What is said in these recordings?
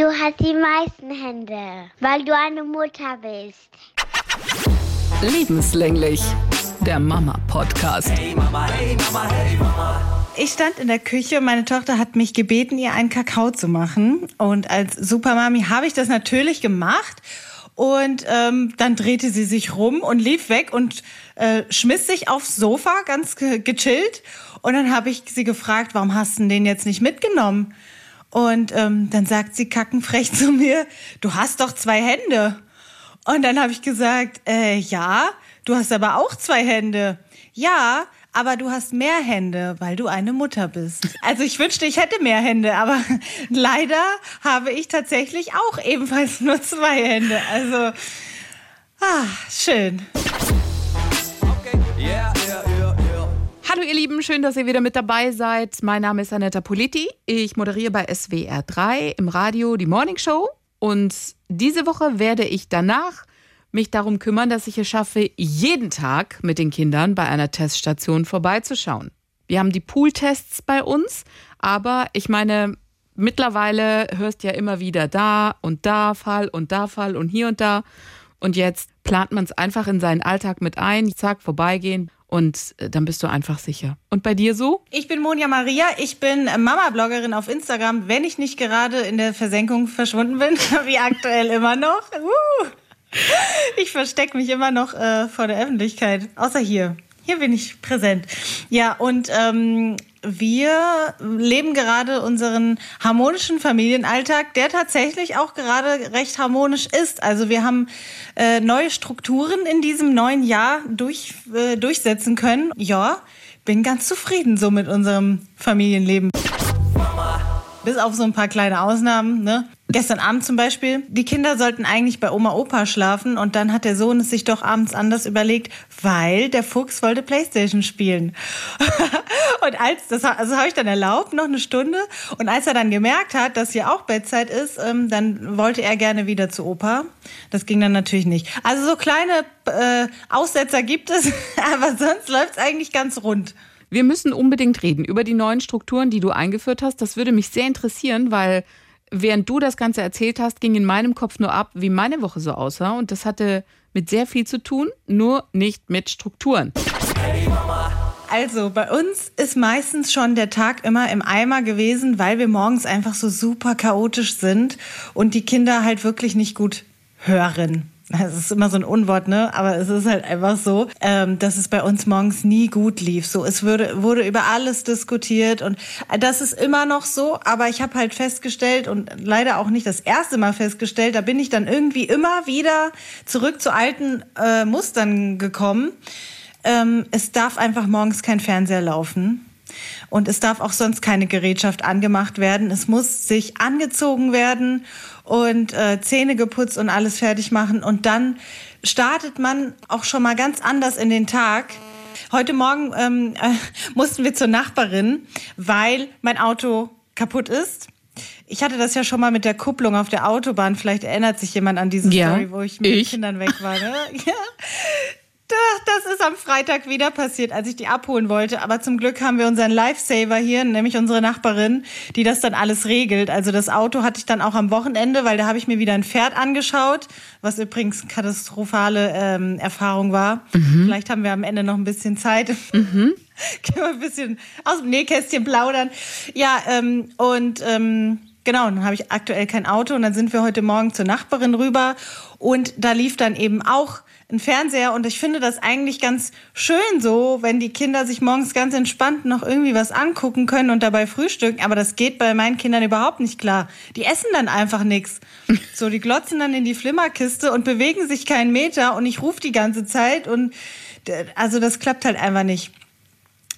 Du hast die meisten Hände, weil du eine Mutter bist. Lebenslänglich, der Mama-Podcast. Hey Mama, hey Mama, hey Mama. Ich stand in der Küche und meine Tochter hat mich gebeten, ihr einen Kakao zu machen. Und als Supermami habe ich das natürlich gemacht. Und ähm, dann drehte sie sich rum und lief weg und äh, schmiss sich aufs Sofa, ganz ge gechillt. Und dann habe ich sie gefragt, warum hast du den jetzt nicht mitgenommen? Und ähm, dann sagt sie kackenfrech zu mir, du hast doch zwei Hände. Und dann habe ich gesagt, äh, ja, du hast aber auch zwei Hände. Ja, aber du hast mehr Hände, weil du eine Mutter bist. Also ich wünschte, ich hätte mehr Hände, aber leider habe ich tatsächlich auch ebenfalls nur zwei Hände. Also, ah, schön. Hallo ihr Lieben, schön, dass ihr wieder mit dabei seid. Mein Name ist Anetta Politi. Ich moderiere bei SWR 3 im Radio die Morning Show. Und diese Woche werde ich danach mich darum kümmern, dass ich es schaffe, jeden Tag mit den Kindern bei einer Teststation vorbeizuschauen. Wir haben die Pooltests bei uns, aber ich meine, mittlerweile hörst ja immer wieder da und da Fall und da Fall und hier und da. Und jetzt plant man es einfach in seinen Alltag mit ein, zack, vorbeigehen und äh, dann bist du einfach sicher. Und bei dir so? Ich bin Monja Maria, ich bin Mama-Bloggerin auf Instagram, wenn ich nicht gerade in der Versenkung verschwunden bin, wie aktuell immer noch. Uh. Ich verstecke mich immer noch äh, vor der Öffentlichkeit, außer hier. Hier bin ich präsent. Ja, und ähm, wir leben gerade unseren harmonischen Familienalltag, der tatsächlich auch gerade recht harmonisch ist. Also wir haben äh, neue Strukturen in diesem neuen Jahr durch, äh, durchsetzen können. Ja, bin ganz zufrieden so mit unserem Familienleben. Bis auf so ein paar kleine Ausnahmen. Ne? Gestern Abend zum Beispiel. Die Kinder sollten eigentlich bei Oma Opa schlafen und dann hat der Sohn es sich doch abends anders überlegt, weil der Fuchs wollte Playstation spielen. und als das also habe ich dann erlaubt, noch eine Stunde. Und als er dann gemerkt hat, dass hier auch Bettzeit ist, ähm, dann wollte er gerne wieder zu Opa. Das ging dann natürlich nicht. Also so kleine äh, Aussetzer gibt es, aber sonst läuft es eigentlich ganz rund. Wir müssen unbedingt reden über die neuen Strukturen, die du eingeführt hast. Das würde mich sehr interessieren, weil während du das Ganze erzählt hast, ging in meinem Kopf nur ab, wie meine Woche so aussah. Und das hatte mit sehr viel zu tun, nur nicht mit Strukturen. Also bei uns ist meistens schon der Tag immer im Eimer gewesen, weil wir morgens einfach so super chaotisch sind und die Kinder halt wirklich nicht gut hören. Es ist immer so ein Unwort, ne? Aber es ist halt einfach so, ähm, dass es bei uns morgens nie gut lief. So, es wurde, wurde über alles diskutiert und das ist immer noch so. Aber ich habe halt festgestellt und leider auch nicht das erste Mal festgestellt, da bin ich dann irgendwie immer wieder zurück zu alten äh, Mustern gekommen. Ähm, es darf einfach morgens kein Fernseher laufen. Und es darf auch sonst keine Gerätschaft angemacht werden. Es muss sich angezogen werden und äh, Zähne geputzt und alles fertig machen. Und dann startet man auch schon mal ganz anders in den Tag. Heute Morgen ähm, äh, mussten wir zur Nachbarin, weil mein Auto kaputt ist. Ich hatte das ja schon mal mit der Kupplung auf der Autobahn. Vielleicht erinnert sich jemand an diese Ja, Story, wo ich mit ich. Kindern weg war. Ne? Ja. Das ist am Freitag wieder passiert, als ich die abholen wollte. Aber zum Glück haben wir unseren Lifesaver hier, nämlich unsere Nachbarin, die das dann alles regelt. Also das Auto hatte ich dann auch am Wochenende, weil da habe ich mir wieder ein Pferd angeschaut, was übrigens eine katastrophale ähm, Erfahrung war. Vielleicht haben wir am Ende noch ein bisschen Zeit. Können wir ein bisschen aus dem Nähkästchen plaudern. Ja, ähm, und ähm, genau, dann habe ich aktuell kein Auto und dann sind wir heute Morgen zur Nachbarin rüber und da lief dann eben auch ein Fernseher und ich finde das eigentlich ganz schön so, wenn die Kinder sich morgens ganz entspannt noch irgendwie was angucken können und dabei frühstücken, aber das geht bei meinen Kindern überhaupt nicht klar. Die essen dann einfach nichts. So, die glotzen dann in die Flimmerkiste und bewegen sich keinen Meter und ich rufe die ganze Zeit und also das klappt halt einfach nicht.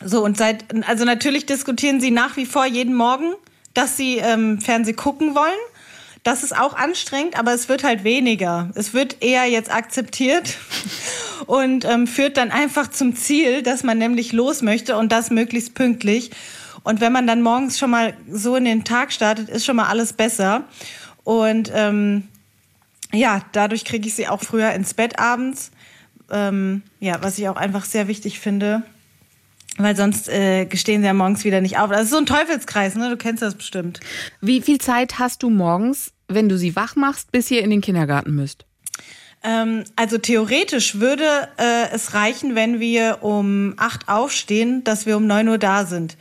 So, und seit, also natürlich diskutieren sie nach wie vor jeden Morgen, dass sie ähm, Fernseh gucken wollen. Das ist auch anstrengend, aber es wird halt weniger. Es wird eher jetzt akzeptiert und ähm, führt dann einfach zum Ziel, dass man nämlich los möchte und das möglichst pünktlich. Und wenn man dann morgens schon mal so in den Tag startet, ist schon mal alles besser. Und ähm, ja, dadurch kriege ich sie auch früher ins Bett abends. Ähm, ja, was ich auch einfach sehr wichtig finde. Weil sonst äh, gestehen sie ja morgens wieder nicht auf. Das ist so ein Teufelskreis, ne? Du kennst das bestimmt. Wie viel Zeit hast du morgens, wenn du sie wach machst, bis ihr in den Kindergarten müsst? Ähm, also theoretisch würde äh, es reichen, wenn wir um acht aufstehen, dass wir um neun Uhr da sind.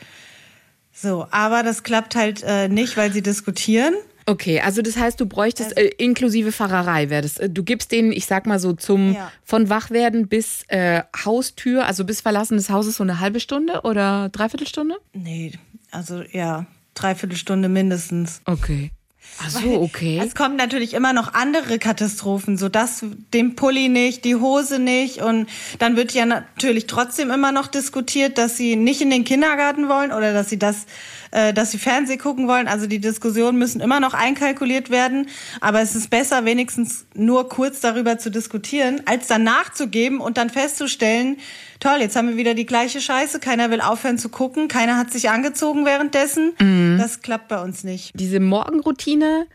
So, aber das klappt halt äh, nicht, weil sie diskutieren. Okay, also das heißt, du bräuchtest äh, inklusive Fahrerei wäre das. Äh, Du gibst denen, ich sag mal so, zum Ja. von Wachwerden bis äh, Haustür, also bis Verlassen des Hauses so eine halbe Stunde oder Dreiviertelstunde? Nee, also ja, dreiviertel Stunde mindestens. Okay. Ach so, okay. Es kommen natürlich immer noch andere Katastrophen, so das, den Pulli nicht, die Hose nicht und dann wird ja natürlich trotzdem immer noch diskutiert, dass sie nicht in den Kindergarten wollen oder dass sie das, äh, dass sie Fernseh gucken wollen. Also die Diskussionen müssen immer noch einkalkuliert werden, aber es ist besser, wenigstens nur kurz darüber zu diskutieren, als dann nachzugeben und dann festzustellen, toll, jetzt haben wir wieder die gleiche Scheiße, keiner will aufhören zu gucken, keiner hat sich angezogen währenddessen. Das klappt bei uns nicht. Diese Morgenroutine,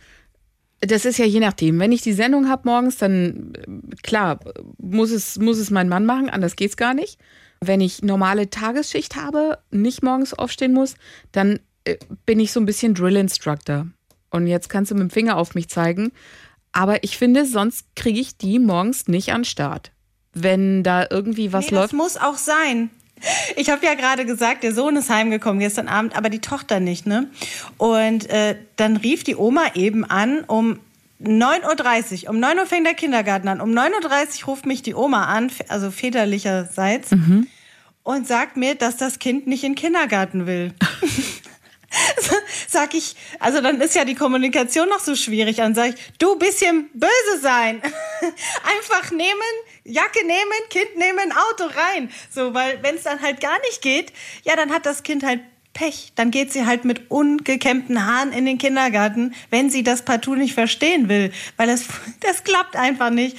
das ist ja je nachdem. Wenn ich die Sendung habe morgens, dann äh, klar, muss es, muss es mein Mann machen, anders geht's gar nicht. Wenn ich normale Tagesschicht habe, nicht morgens aufstehen muss, dann äh, bin ich so ein bisschen Drill Instructor. Und jetzt kannst du mit dem Finger auf mich zeigen. Aber ich finde, sonst kriege ich die morgens nicht an Start. Wenn da irgendwie was nee, läuft. Das muss auch sein. Ich habe ja gerade gesagt, der Sohn ist heimgekommen gestern Abend, aber die Tochter nicht, ne? Und äh, dann rief die Oma eben an um 9.30 Uhr. Um 9 Uhr fängt der Kindergarten an. Um 9.30 Uhr ruft mich die Oma an, also väterlicherseits, und sagt mir, dass das Kind nicht in den Kindergarten will. sag ich, also dann ist ja die Kommunikation noch so schwierig. Dann sag ich, du bisschen böse sein. Einfach nehmen, Jacke nehmen, Kind nehmen, Auto rein. So, weil wenn es dann halt gar nicht geht, ja, dann hat das Kind halt Pech. Dann geht sie halt mit ungekämmten Haaren in den Kindergarten, wenn sie das partout nicht verstehen will. Weil das, das klappt einfach nicht.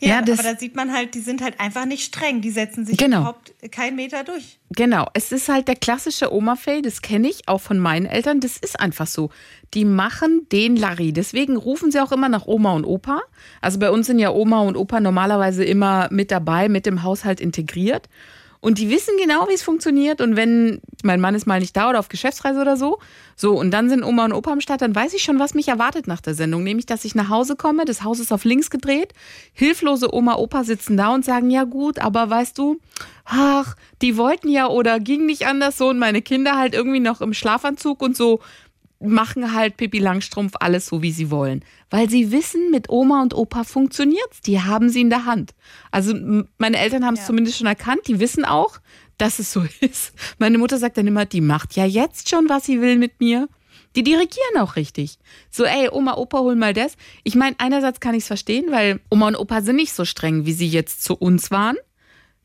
Ja, Ja, das- aber da sieht man halt, die sind halt einfach nicht streng. Die setzen sich Genau. überhaupt keinen Meter durch. Genau, es ist halt der klassische Oma-Fail, das kenne ich auch von meinen Eltern, das ist einfach so. Die machen den Larry, deswegen rufen sie auch immer nach Oma und Opa. Also bei uns sind ja Oma und Opa normalerweise immer mit dabei, mit dem Haushalt integriert. Und die wissen genau, wie es funktioniert. Und wenn mein Mann ist mal nicht da oder auf Geschäftsreise oder so, so, und dann sind Oma und Opa am Start, dann weiß ich schon, was mich erwartet nach der Sendung. Nämlich, dass ich nach Hause komme, das Haus ist auf links gedreht, hilflose Oma, Opa sitzen da und sagen, ja gut, aber weißt du, ach, die wollten ja oder ging nicht anders so und meine Kinder halt irgendwie noch im Schlafanzug und so machen halt Pippi Langstrumpf alles so, wie sie wollen. Weil sie wissen, mit Oma und Opa funktioniert's. Die haben sie in der Hand. Also meine Eltern haben es zumindest schon erkannt. Die wissen auch, dass es so ist. Meine Mutter sagt dann immer, die macht ja jetzt schon, was sie will mit mir. Die dirigieren auch richtig. So, ey, Oma, Opa, hol mal das. Ich meine, einerseits kann ich es verstehen, weil Oma und Opa sind nicht so streng, wie sie jetzt zu uns waren,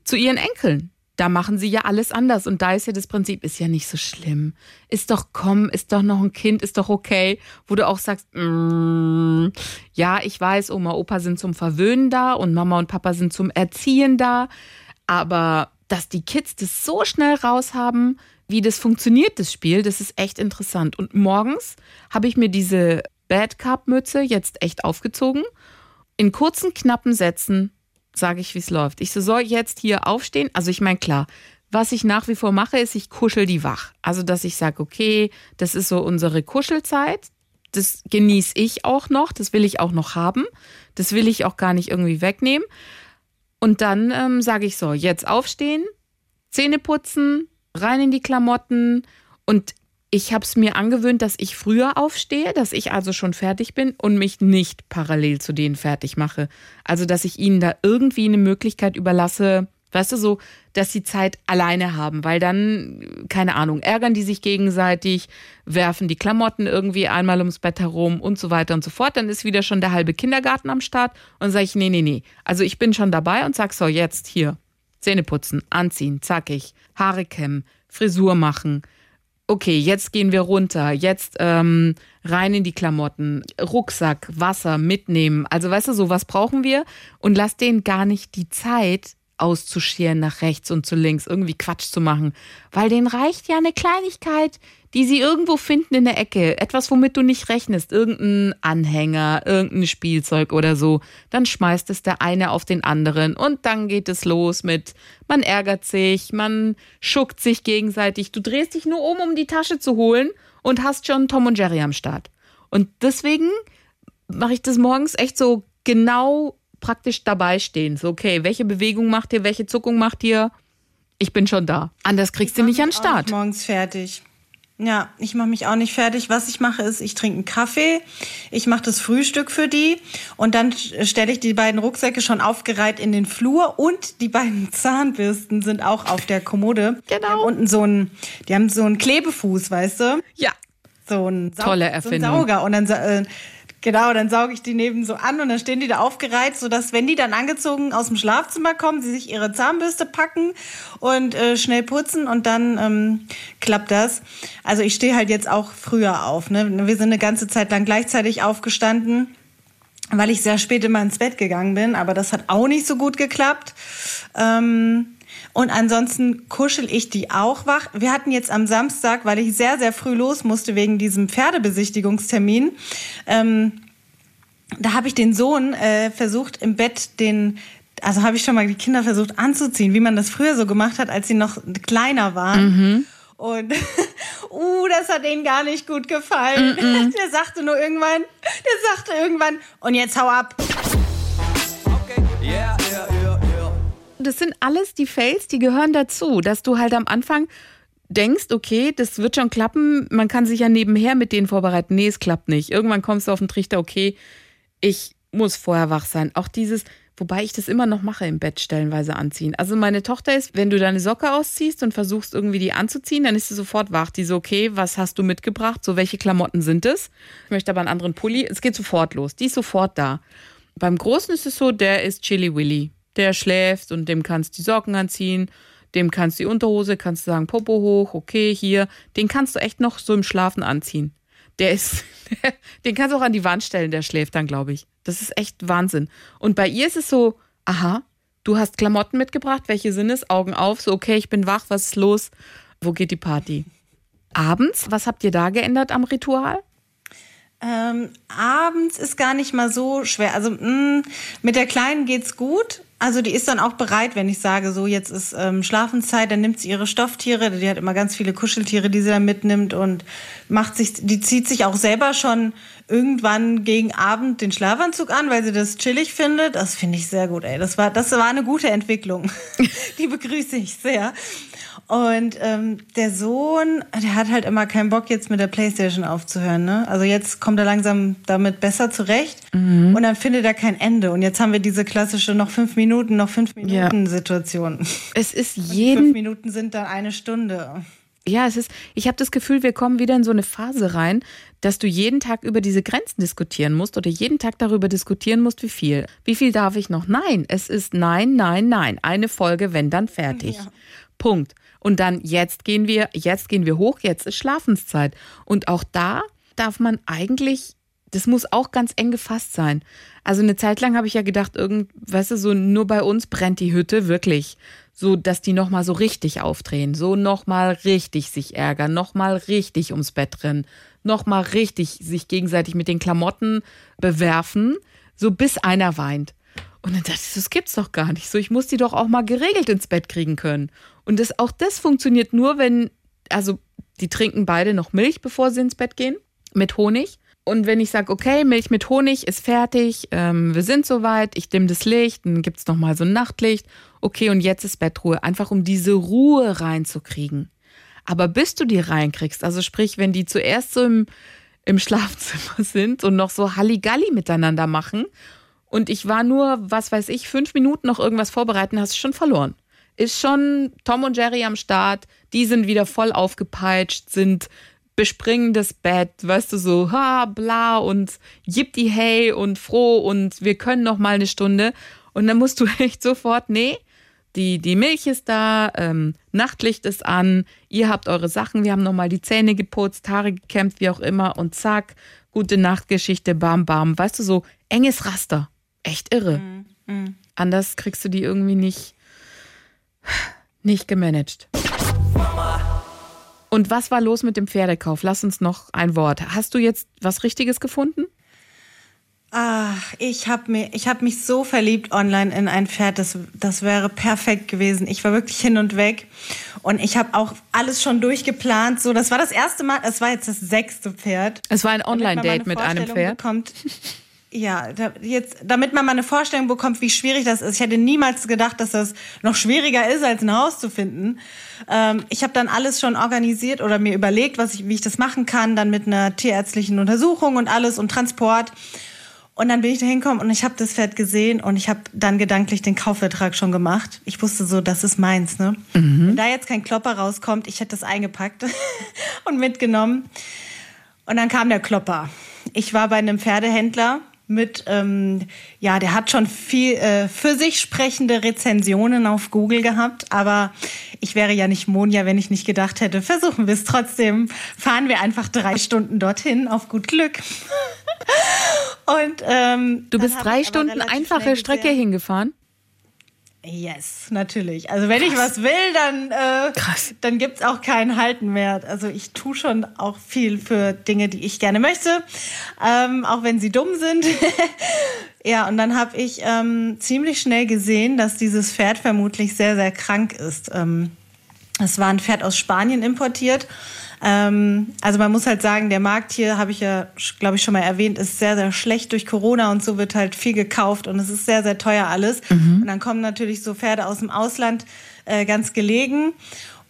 zu ihren Enkeln. Da machen sie ja alles anders. Und da ist ja das Prinzip, ist ja nicht so schlimm. Ist doch, komm, ist doch noch ein Kind, ist doch okay. Wo du auch sagst, mm, ja, ich weiß, Oma, Opa sind zum Verwöhnen da und Mama und Papa sind zum Erziehen da. Aber dass die Kids das so schnell raushaben, wie das funktioniert, das Spiel, das ist echt interessant. Und morgens habe ich mir diese Bad Cup Mütze jetzt echt aufgezogen. In kurzen, knappen Sätzen sage ich, wie es läuft. Ich so, soll jetzt hier aufstehen. Also ich meine, klar, was ich nach wie vor mache, ist, ich kuschel die wach. Also, dass ich sage, okay, das ist so unsere Kuschelzeit. Das genieße ich auch noch. Das will ich auch noch haben. Das will ich auch gar nicht irgendwie wegnehmen. Und dann ähm, sage ich so, jetzt aufstehen, Zähne putzen, rein in die Klamotten. Und ich habe es mir angewöhnt, dass ich früher aufstehe, dass ich also schon fertig bin und mich nicht parallel zu denen fertig mache. Also, dass ich ihnen da irgendwie eine Möglichkeit überlasse, weißt du, so, dass sie Zeit alleine haben, weil dann, keine Ahnung, ärgern die sich gegenseitig, werfen die Klamotten irgendwie einmal ums Bett herum und so weiter und so fort. Dann ist wieder schon der halbe Kindergarten am Start und sage ich, nee, nee, nee. Also ich bin schon dabei und sag so, jetzt hier, Zähne putzen, anziehen, zackig, Haare kämmen, Frisur machen, okay, jetzt gehen wir runter, jetzt ähm, rein in die Klamotten, Rucksack, Wasser mitnehmen. Also weißt du, so was brauchen wir? Und lass denen gar nicht die Zeit auszuscheren nach rechts und zu links, irgendwie Quatsch zu machen, weil denen reicht ja eine Kleinigkeit, die sie irgendwo finden in der Ecke, etwas, womit du nicht rechnest, irgendein Anhänger, irgendein Spielzeug oder so, dann schmeißt es der eine auf den anderen und dann geht es los mit, man ärgert sich, man schuckt sich gegenseitig, du drehst dich nur um, um die Tasche zu holen und hast schon Tom und Jerry am Start. Und deswegen mache ich das morgens echt so genau praktisch dabei stehen. So, okay, welche Bewegung macht ihr, welche Zuckung macht ihr? Ich bin schon da. Anders kriegst du nicht an den Start. morgens fertig. Ja, ich mache mich auch nicht fertig. Was ich mache, ist, ich trinke einen Kaffee, ich mache das Frühstück für die und dann stelle ich die beiden Rucksäcke schon aufgereiht in den Flur und die beiden Zahnbürsten sind auch auf der Kommode. Genau. Die haben unten so einen, die haben so einen Klebefuß, weißt du? Ja. So ein Sau Tolle So ein Erfindung. Sauger und dann äh, genau, dann sauge ich die neben so an und dann stehen die da aufgereiht, sodass wenn die dann angezogen aus dem Schlafzimmer kommen, sie sich ihre Zahnbürste packen und äh, schnell putzen und dann ähm, klappt das. Also ich stehe halt jetzt auch früher auf. Ne? Wir sind eine ganze Zeit lang gleichzeitig aufgestanden weil ich sehr spät immer ins Bett gegangen bin, aber das hat auch nicht so gut geklappt. Ähm, und ansonsten kuschel ich die auch wach. Wir hatten jetzt am Samstag, weil ich sehr, sehr früh los musste wegen diesem Pferdebesichtigungstermin, ähm, da habe ich den Sohn äh, versucht im Bett den also habe ich schon mal die Kinder versucht anzuziehen, wie man das früher so gemacht hat, als sie noch kleiner waren. Und uh, das hat ihnen gar nicht gut gefallen. Der sagte nur irgendwann, der sagte irgendwann, und jetzt hau ab. Das sind alles die Fails, die gehören dazu, dass du halt am Anfang denkst, okay, das wird schon klappen, man kann sich ja nebenher mit denen vorbereiten. Nee, es klappt nicht. Irgendwann kommst du auf den Trichter, okay, ich muss vorher wach sein. Auch dieses, wobei ich das immer noch mache im Bett stellenweise anziehen. Also meine Tochter ist, wenn du deine Socke ausziehst und versuchst irgendwie die anzuziehen, dann ist sie sofort wach. Die so, okay, was hast du mitgebracht? So, welche Klamotten sind es? Ich möchte aber einen anderen Pulli. Es geht sofort los. Die ist sofort da. Beim Großen ist es so, der ist Chili Willy. Der schläft und dem kannst du die Socken anziehen, dem kannst du die Unterhose, kannst du sagen, Popo hoch, okay, hier. Den kannst du echt noch so im Schlafen anziehen. Der ist, den kannst du auch an die Wand stellen, der schläft dann, glaube ich. Das ist echt Wahnsinn. Und bei ihr ist es so, aha, du hast Klamotten mitgebracht, welche sind es? Augen auf, so, okay, ich bin wach, was ist los? Wo geht die Party? Abends, was habt ihr da geändert am Ritual? Ähm, abends ist gar nicht mal so schwer. Also mh, mit der Kleinen geht's gut. Also die ist dann auch bereit, wenn ich sage, so jetzt ist ähm, Schlafenszeit, dann nimmt sie ihre Stofftiere, die hat immer ganz viele Kuscheltiere, die sie dann mitnimmt und macht sich, die zieht sich auch selber schon irgendwann gegen Abend den Schlafanzug an, weil sie das chillig findet. Das finde ich sehr gut, ey. Das war, das war eine gute Entwicklung. die begrüße ich sehr. Und ähm, der Sohn, der hat halt immer keinen Bock, jetzt mit der Playstation aufzuhören. Ne? Also jetzt kommt er langsam damit besser zurecht und dann findet er kein Ende. Und jetzt haben wir diese klassische noch fünf Minuten, noch fünf Minuten Situation. Es ist Fünf jeden Minuten sind dann eine Stunde. Ja, es ist, ich habe das Gefühl, wir kommen wieder in so eine Phase rein, dass du jeden Tag über diese Grenzen diskutieren musst oder jeden Tag darüber diskutieren musst, wie viel. Wie viel darf ich noch? Nein, es ist nein, nein, nein. Eine Folge, wenn dann fertig. Ja. Punkt. Und dann jetzt gehen wir, jetzt gehen wir hoch, jetzt ist Schlafenszeit. Und auch da darf man eigentlich, das muss auch ganz eng gefasst sein. Also eine Zeit lang habe ich ja gedacht, irgend, weißt du, so nur bei uns brennt die Hütte wirklich, so dass die noch mal so richtig aufdrehen, so noch mal richtig sich ärgern, noch mal richtig ums Bett rennen, noch mal richtig sich gegenseitig mit den Klamotten bewerfen, so bis einer weint. Und dann dachte ich, das gibt's doch gar nicht. So, ich muss die doch auch mal geregelt ins Bett kriegen können. Und das, auch das funktioniert nur, wenn, also die trinken beide noch Milch, bevor sie ins Bett gehen, mit Honig. Und wenn ich sage, okay, Milch mit Honig ist fertig, ähm, wir sind soweit, ich dimm das Licht, dann gibt's noch mal so ein Nachtlicht. Okay, und jetzt ist Bettruhe, einfach um diese Ruhe reinzukriegen. Aber bis du die reinkriegst, also sprich, wenn die zuerst so im, im Schlafzimmer sind und noch so Halligalli miteinander machen und ich war nur, was weiß ich, fünf Minuten noch irgendwas vorbereiten, hast du schon verloren. Ist schon Tom und Jerry am Start, die sind wieder voll aufgepeitscht, sind bespringen das Bett, weißt du, so, ha, bla und yippie hey und froh und wir können noch mal eine Stunde. Und dann musst du echt sofort, nee, die, die Milch ist da, ähm, Nachtlicht ist an, ihr habt eure Sachen, wir haben noch mal die Zähne geputzt, Haare gekämmt, wie auch immer und zack, gute Nachtgeschichte, bam, bam. Weißt du, so enges Raster. Echt irre. Anders kriegst du die irgendwie nicht, nicht gemanagt. Und was war los mit dem Pferdekauf? Lass uns noch ein Wort. Hast du jetzt was Richtiges gefunden? Ach, ich habe mir, ich habe mich so verliebt online in ein Pferd, das, das wäre perfekt gewesen. Ich war wirklich hin und weg und ich habe auch alles schon durchgeplant. So, das war das erste Mal, es war jetzt das sechste Pferd. Es war ein Online-Date mit einem Pferd. Bekommt. Ja, da, jetzt, damit man mal eine Vorstellung bekommt, wie schwierig das ist. Ich hätte niemals gedacht, dass das noch schwieriger ist, als ein Haus zu finden. Ähm, ich habe dann alles schon organisiert oder mir überlegt, was ich, wie ich das machen kann, dann mit einer tierärztlichen Untersuchung und alles und Transport. Und dann bin ich da hingekommen und ich habe das Pferd gesehen und ich habe dann gedanklich den Kaufvertrag schon gemacht. Ich wusste so, das ist meins. Ne? Mhm. Wenn da jetzt kein Klopper rauskommt, ich hätte das eingepackt und mitgenommen. Und dann kam der Klopper. Ich war bei einem Pferdehändler mit, ähm, ja, der hat schon viel äh, für sich sprechende Rezensionen auf Google gehabt, aber ich wäre ja nicht Monja, wenn ich nicht gedacht hätte, versuchen wir es trotzdem. Fahren wir einfach drei Stunden dorthin, auf gut Glück. Und ähm, du bist drei Stunden einfache Strecke hingefahren? Yes, natürlich. Also wenn Krass. ich was will, dann, äh, dann gibt's auch keinen Halten mehr. Also ich tue schon auch viel für Dinge, die ich gerne möchte, ähm, auch wenn sie dumm sind. ja, und dann habe ich ähm, ziemlich schnell gesehen, dass dieses Pferd vermutlich sehr, sehr krank ist. Ähm, es war ein Pferd aus Spanien importiert ähm, also man muss halt sagen, der Markt hier, habe ich ja, glaube ich, schon mal erwähnt, ist sehr, sehr schlecht durch Corona und so wird halt viel gekauft und es ist sehr, sehr teuer alles. Mhm. Und dann kommen natürlich so Pferde aus dem Ausland äh, ganz gelegen.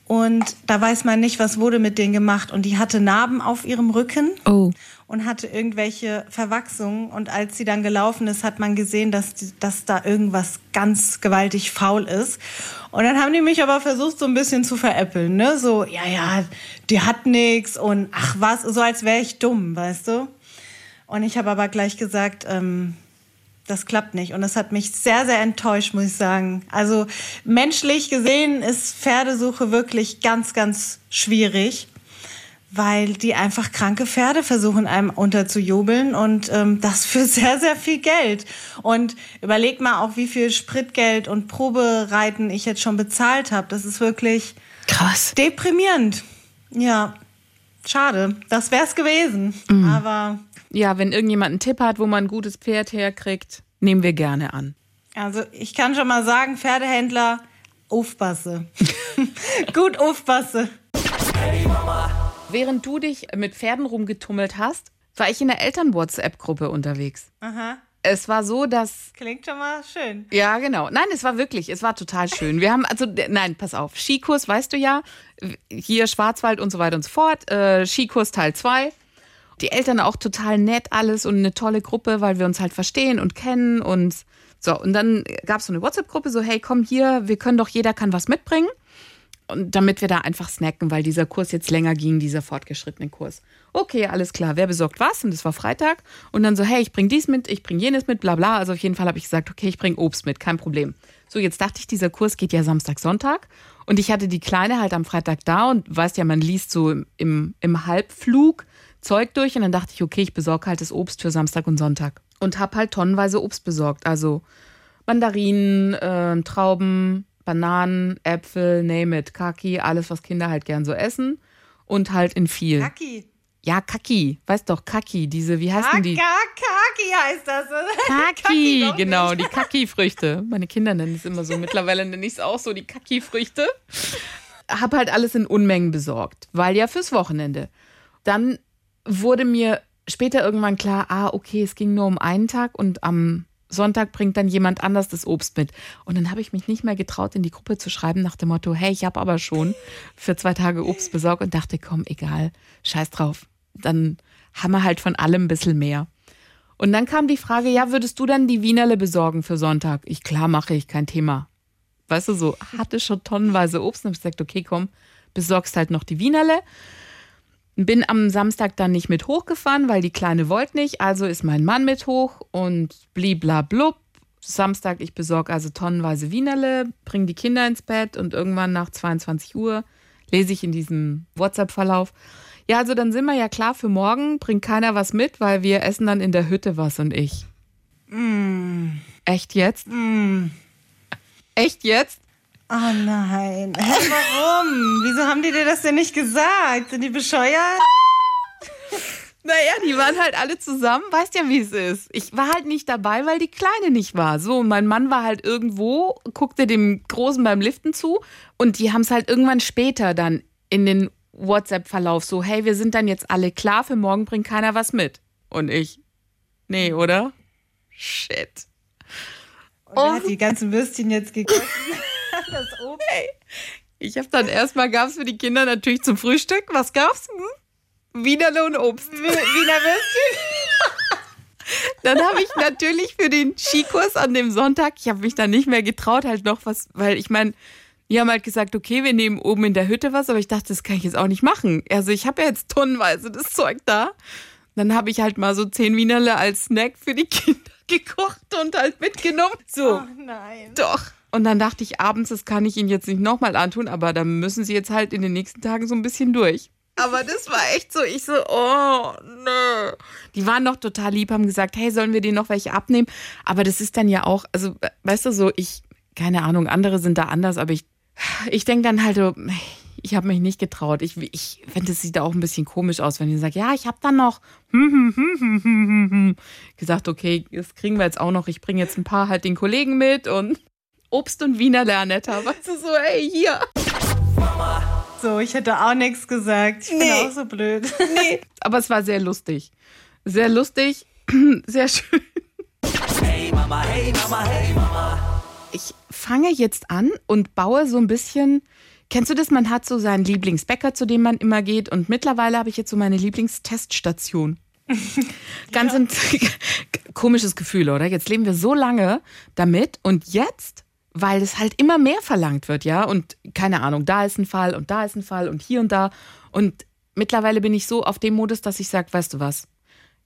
Und da weiß man nicht, was wurde mit denen gemacht. Und die hatte Narben auf ihrem Rücken. Oh und hatte irgendwelche Verwachsungen. Und als sie dann gelaufen ist, hat man gesehen, dass, die, dass da irgendwas ganz gewaltig faul ist. Und dann haben die mich aber versucht, so ein bisschen zu veräppeln. Ne? So, ja, ja, die hat nichts und ach was, so als wäre ich dumm, weißt du? Und ich habe aber gleich gesagt, ähm, das klappt nicht. Und das hat mich sehr, sehr enttäuscht, muss ich sagen. Also menschlich gesehen ist Pferdesuche wirklich ganz, ganz schwierig weil die einfach kranke Pferde versuchen, einem unterzujubeln und ähm, das für sehr, sehr viel Geld. Und überleg mal auch, wie viel Spritgeld und Probereiten ich jetzt schon bezahlt habe. Das ist wirklich krass. Deprimierend. Ja, schade. Das wär's gewesen. Mhm. Aber. Ja, wenn irgendjemand einen Tipp hat, wo man ein gutes Pferd herkriegt, nehmen wir gerne an. Also ich kann schon mal sagen, Pferdehändler, aufpasse. Gut aufpasse. Während du dich mit Pferden rumgetummelt hast, war ich in der Eltern-WhatsApp-Gruppe unterwegs. Aha. Es war so, dass. Klingt schon mal schön. Ja, genau. Nein, es war wirklich, es war total schön. Wir haben, also, nein, pass auf. Skikurs, weißt du ja, hier Schwarzwald und so weiter und so fort. Äh, Skikurs Teil 2. Die Eltern auch total nett alles und eine tolle Gruppe, weil wir uns halt verstehen und kennen und so. Und dann gab es so eine WhatsApp-Gruppe, so, hey, komm hier, wir können doch, jeder kann was mitbringen. Und damit wir da einfach snacken, weil dieser Kurs jetzt länger ging, dieser fortgeschrittene Kurs. Okay, alles klar, wer besorgt was? Und es war Freitag. Und dann so, hey, ich bring dies mit, ich bring jenes mit, bla bla. Also auf jeden Fall habe ich gesagt, okay, ich bring Obst mit, kein Problem. So, jetzt dachte ich, dieser Kurs geht ja Samstag, Sonntag. Und ich hatte die Kleine halt am Freitag da und weißt ja, man liest so im, im, im Halbflug Zeug durch. Und dann dachte ich, okay, ich besorge halt das Obst für Samstag und Sonntag. Und habe halt tonnenweise Obst besorgt. Also Mandarinen, äh, Trauben, Bananen, Äpfel, name it, Kaki, alles, was Kinder halt gern so essen. Und halt in viel. Kaki. Ja, Kaki. Weißt doch, Kaki, diese, wie heißen die? Kaki heißt das. Kaki, genau, die Kaki-Früchte. Meine Kinder nennen es immer so. Mittlerweile nenne ich es auch so, die Kaki-Früchte. Hab halt alles in Unmengen besorgt, weil ja fürs Wochenende. Dann wurde mir später irgendwann klar, ah, okay, es ging nur um einen Tag und am Sonntag bringt dann jemand anders das Obst mit. Und dann habe ich mich nicht mehr getraut, in die Gruppe zu schreiben nach dem Motto, hey, ich habe aber schon für zwei Tage Obst besorgt und dachte, komm, egal, scheiß drauf. Dann haben wir halt von allem ein bisschen mehr. Und dann kam die Frage, ja, würdest du dann die Wienerle besorgen für Sonntag? Ich, klar, mache ich, kein Thema. Weißt du, so, hatte schon tonnenweise Obst und habe gesagt, okay, komm, besorgst halt noch die Wienerle. Bin am Samstag dann nicht mit hochgefahren, weil die Kleine wollte nicht. Also ist mein Mann mit hoch und bliblablub. Samstag, ich besorge also tonnenweise Wienerle, bringe die Kinder ins Bett und irgendwann nach 22 Uhr lese ich in diesem WhatsApp-Verlauf. Ja, also dann sind wir ja klar für morgen, bringt keiner was mit, weil wir essen dann in der Hütte was und ich. Mm. Echt jetzt? Mm. Echt jetzt? Oh nein. Hä, warum? Wieso haben die dir das denn nicht gesagt? Sind die bescheuert? Naja, die waren halt alle zusammen, weißt ja, wie es ist. Ich war halt nicht dabei, weil die Kleine nicht war. So, und mein Mann war halt irgendwo, guckte dem Großen beim Liften zu und die haben es halt irgendwann später dann in den WhatsApp-Verlauf so, hey, wir sind dann jetzt alle klar, für morgen bringt keiner was mit. Und ich, nee, oder? shit. Und wer hat die ganzen Würstchen jetzt gegessen? das Obst. Ich habe dann erstmal gab's für die Kinder natürlich zum Frühstück. Was gab's? Hm? Wienerle und Obst. Wiener Würstchen. Dann habe ich natürlich für den Skikurs an dem Sonntag, ich habe mich dann nicht mehr getraut, halt noch was, weil ich meine, die haben halt gesagt, okay, wir nehmen oben in der Hütte was, aber ich dachte, das kann ich jetzt auch nicht machen. Also ich habe ja jetzt tonnenweise das Zeug da. Dann habe ich halt mal so zehn Wienerle als Snack für die Kinder gekocht und halt mitgenommen. So, Oh nein. doch. Und dann dachte ich abends, das kann ich ihnen jetzt nicht nochmal antun, aber dann müssen sie jetzt halt in den nächsten Tagen so ein bisschen durch. Aber das war echt so, ich so, oh, nö. Die waren noch total lieb, haben gesagt, hey, sollen wir denen noch welche abnehmen? Aber das ist dann ja auch, also, weißt du, so, ich, keine Ahnung, andere sind da anders, aber ich, ich denke dann halt so, ich habe mich nicht getraut. Ich, ich finde, es sieht auch ein bisschen komisch aus, wenn ich sage, ja, ich habe dann noch hm, gesagt, okay, das kriegen wir jetzt auch noch. Ich bringe jetzt ein paar halt den Kollegen mit und Obst und Wiener Lernetta. Weißt du, so, ey, hier. So, ich hätte auch nichts gesagt. Ich bin Nee. auch so blöd. Nee. Aber es war sehr lustig. Sehr lustig, sehr schön. Hey Mama, hey Mama, hey Mama. Ich fange jetzt an und baue so ein bisschen. Kennst du das? Man hat so seinen Lieblingsbäcker, zu dem man immer geht. Und mittlerweile habe ich jetzt so meine Lieblingsteststation. Ganz ein komisches Gefühl, oder? Jetzt leben wir so lange damit und jetzt, weil es halt immer mehr verlangt wird, ja, und keine Ahnung, da ist ein Fall und da ist ein Fall und hier und da. Und mittlerweile bin ich so auf dem Modus, dass ich sage, weißt du was,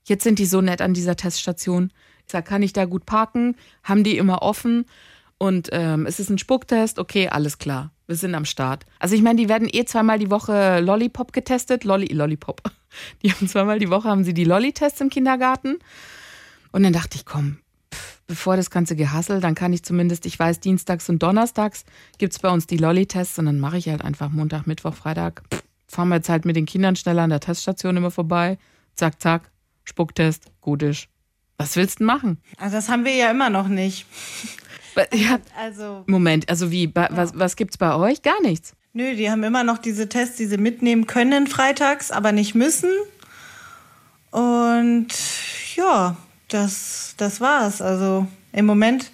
jetzt sind die so nett an dieser Teststation. Ich sage, kann ich da gut parken? Haben die immer offen? Und ähm, es ist ein Spucktest, okay, alles klar. Wir sind am Start. Also ich meine, die werden eh zweimal die Woche Lollipop getestet. Lolli, Lollipop. Die haben zweimal die Woche haben sie die Lolli-Tests im Kindergarten. Und dann dachte ich, komm, bevor das ganze Gehassel, dann kann ich zumindest, ich weiß, dienstags und donnerstags gibt es bei uns die Lolli-Tests und dann mache ich halt einfach Montag, Mittwoch, Freitag. Pff, fahren wir jetzt halt mit den Kindern schneller an der Teststation immer vorbei. Zack, zack, Spucktest, gut ist. Was willst du machen? Also das haben wir ja immer noch nicht. Ja, Also, Moment, also wie, bei, was, was gibt's bei euch? Gar nichts. nö, die haben immer noch diese Tests, die sie mitnehmen können freitags, aber nicht müssen. Und ja, das, das war's. Also im Moment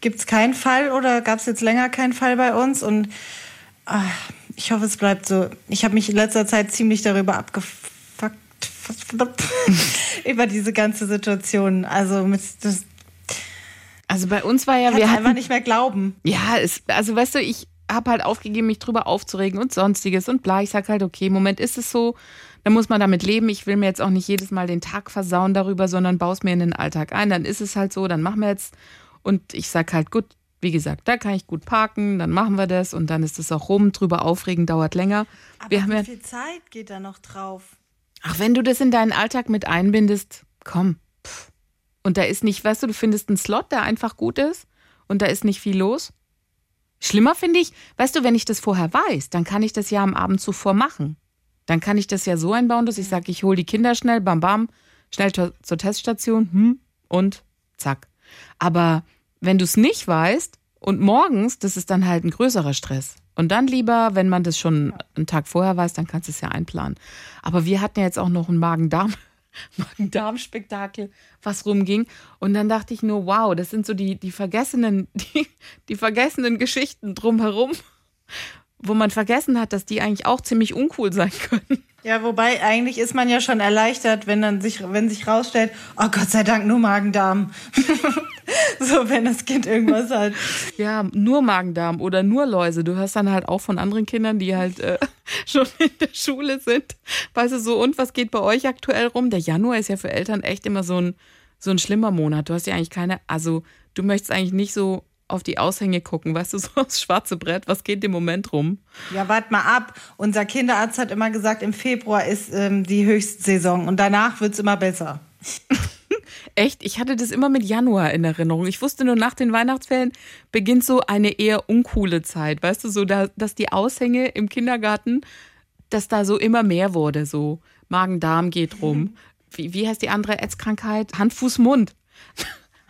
gibt's keinen Fall oder gab's jetzt länger keinen Fall bei uns. Und ah, ich hoffe, es bleibt so. Ich habe mich in letzter Zeit ziemlich darüber abgefuckt. über diese ganze Situation. Also mit, das Also bei uns war ja, kann wir hatten, einfach nicht mehr glauben. Ja, es, also weißt du, ich habe halt aufgegeben, mich drüber aufzuregen und sonstiges und bla. Ich sag halt, okay, im Moment ist es so, dann muss man damit leben. Ich will mir jetzt auch nicht jedes Mal den Tag versauen darüber, sondern baue es mir in den Alltag ein. Dann ist es halt so, dann machen wir jetzt. Und ich sag halt, gut, wie gesagt, da kann ich gut parken, dann machen wir das und dann ist es auch rum. Drüber aufregen dauert länger. Aber wir wie ja, viel Zeit geht da noch drauf? ach, wenn du das in deinen Alltag mit einbindest, komm. Pff. Und da ist nicht, weißt du, du findest einen Slot, der einfach gut ist und da ist nicht viel los. Schlimmer finde ich, weißt du, wenn ich das vorher weiß, dann kann ich das ja am Abend zuvor machen. Dann kann ich das ja so einbauen, dass ich sage, ich hole die Kinder schnell, bam, bam, schnell zur, Teststation hm, und zack. Aber wenn du es nicht weißt und morgens, das ist dann halt ein größerer Stress. Und dann lieber, wenn man das schon einen Tag vorher weiß, dann kannst du es ja einplanen. Aber wir hatten ja jetzt auch noch ein Magen-Darm. Magen-Darm-Spektakel, was rumging. Und dann dachte ich nur, wow, das sind so die, die vergessenen, die, die vergessenen Geschichten drumherum, wo man vergessen hat, dass die eigentlich auch ziemlich uncool sein können. Ja, wobei eigentlich ist man ja schon erleichtert, wenn dann sich, wenn sich rausstellt, oh Gott sei Dank nur Magen-Darm. so, wenn das Kind irgendwas hat. Ja, nur Magen-Darm oder nur Läuse. Du hörst dann halt auch von anderen Kindern, die halt äh, schon in der Schule sind. Weißt du, so, und was geht bei euch aktuell rum? Der Januar ist ja für Eltern echt immer so ein, so ein schlimmer Monat. Du hast ja eigentlich keine, also du möchtest eigentlich nicht so auf die Aushänge gucken, weißt du, so aufs schwarze Brett, was geht im Moment rum? Ja, wart mal ab. Unser Kinderarzt hat immer gesagt, im Februar ist ähm, die Höchstsaison und danach wird's immer besser. Echt, ich hatte das immer mit Januar in Erinnerung. Ich wusste nur, nach den Weihnachtsferien beginnt so eine eher uncoole Zeit. Weißt du, so, da, dass die Aushänge im Kindergarten, dass da so immer mehr wurde. So Magen-Darm geht rum. Wie, wie heißt die andere Ätzkrankheit? Hand, Fuß, Mund.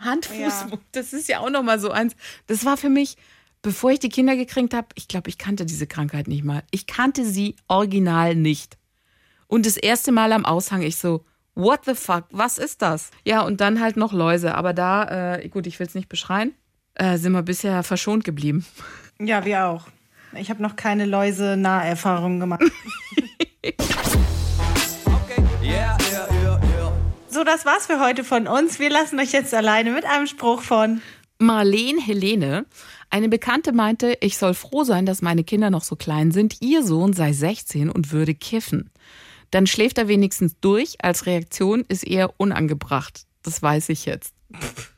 Hand, Fuß, Ja. Das ist ja auch nochmal so eins. Das war für mich, bevor ich die Kinder gekriegt habe, ich glaube, ich kannte diese Krankheit nicht mal. Ich kannte sie original nicht. Und das erste Mal am Aushang, ich so, What the fuck? Was ist das? Ja, und dann halt noch Läuse. Aber da, äh, gut, ich will es nicht beschreien, äh, sind wir bisher verschont geblieben. Ja, wir auch. Ich habe noch keine Läuse-Naherfahrungen gemacht. so, das war's für heute von uns. Wir lassen euch jetzt alleine mit einem Spruch von. Marlene Helene. Eine Bekannte meinte, ich soll froh sein, dass meine Kinder noch so klein sind. Ihr Sohn sei 16 und würde kiffen. Dann schläft er wenigstens durch. Als Reaktion ist eher unangebracht. Das weiß ich jetzt.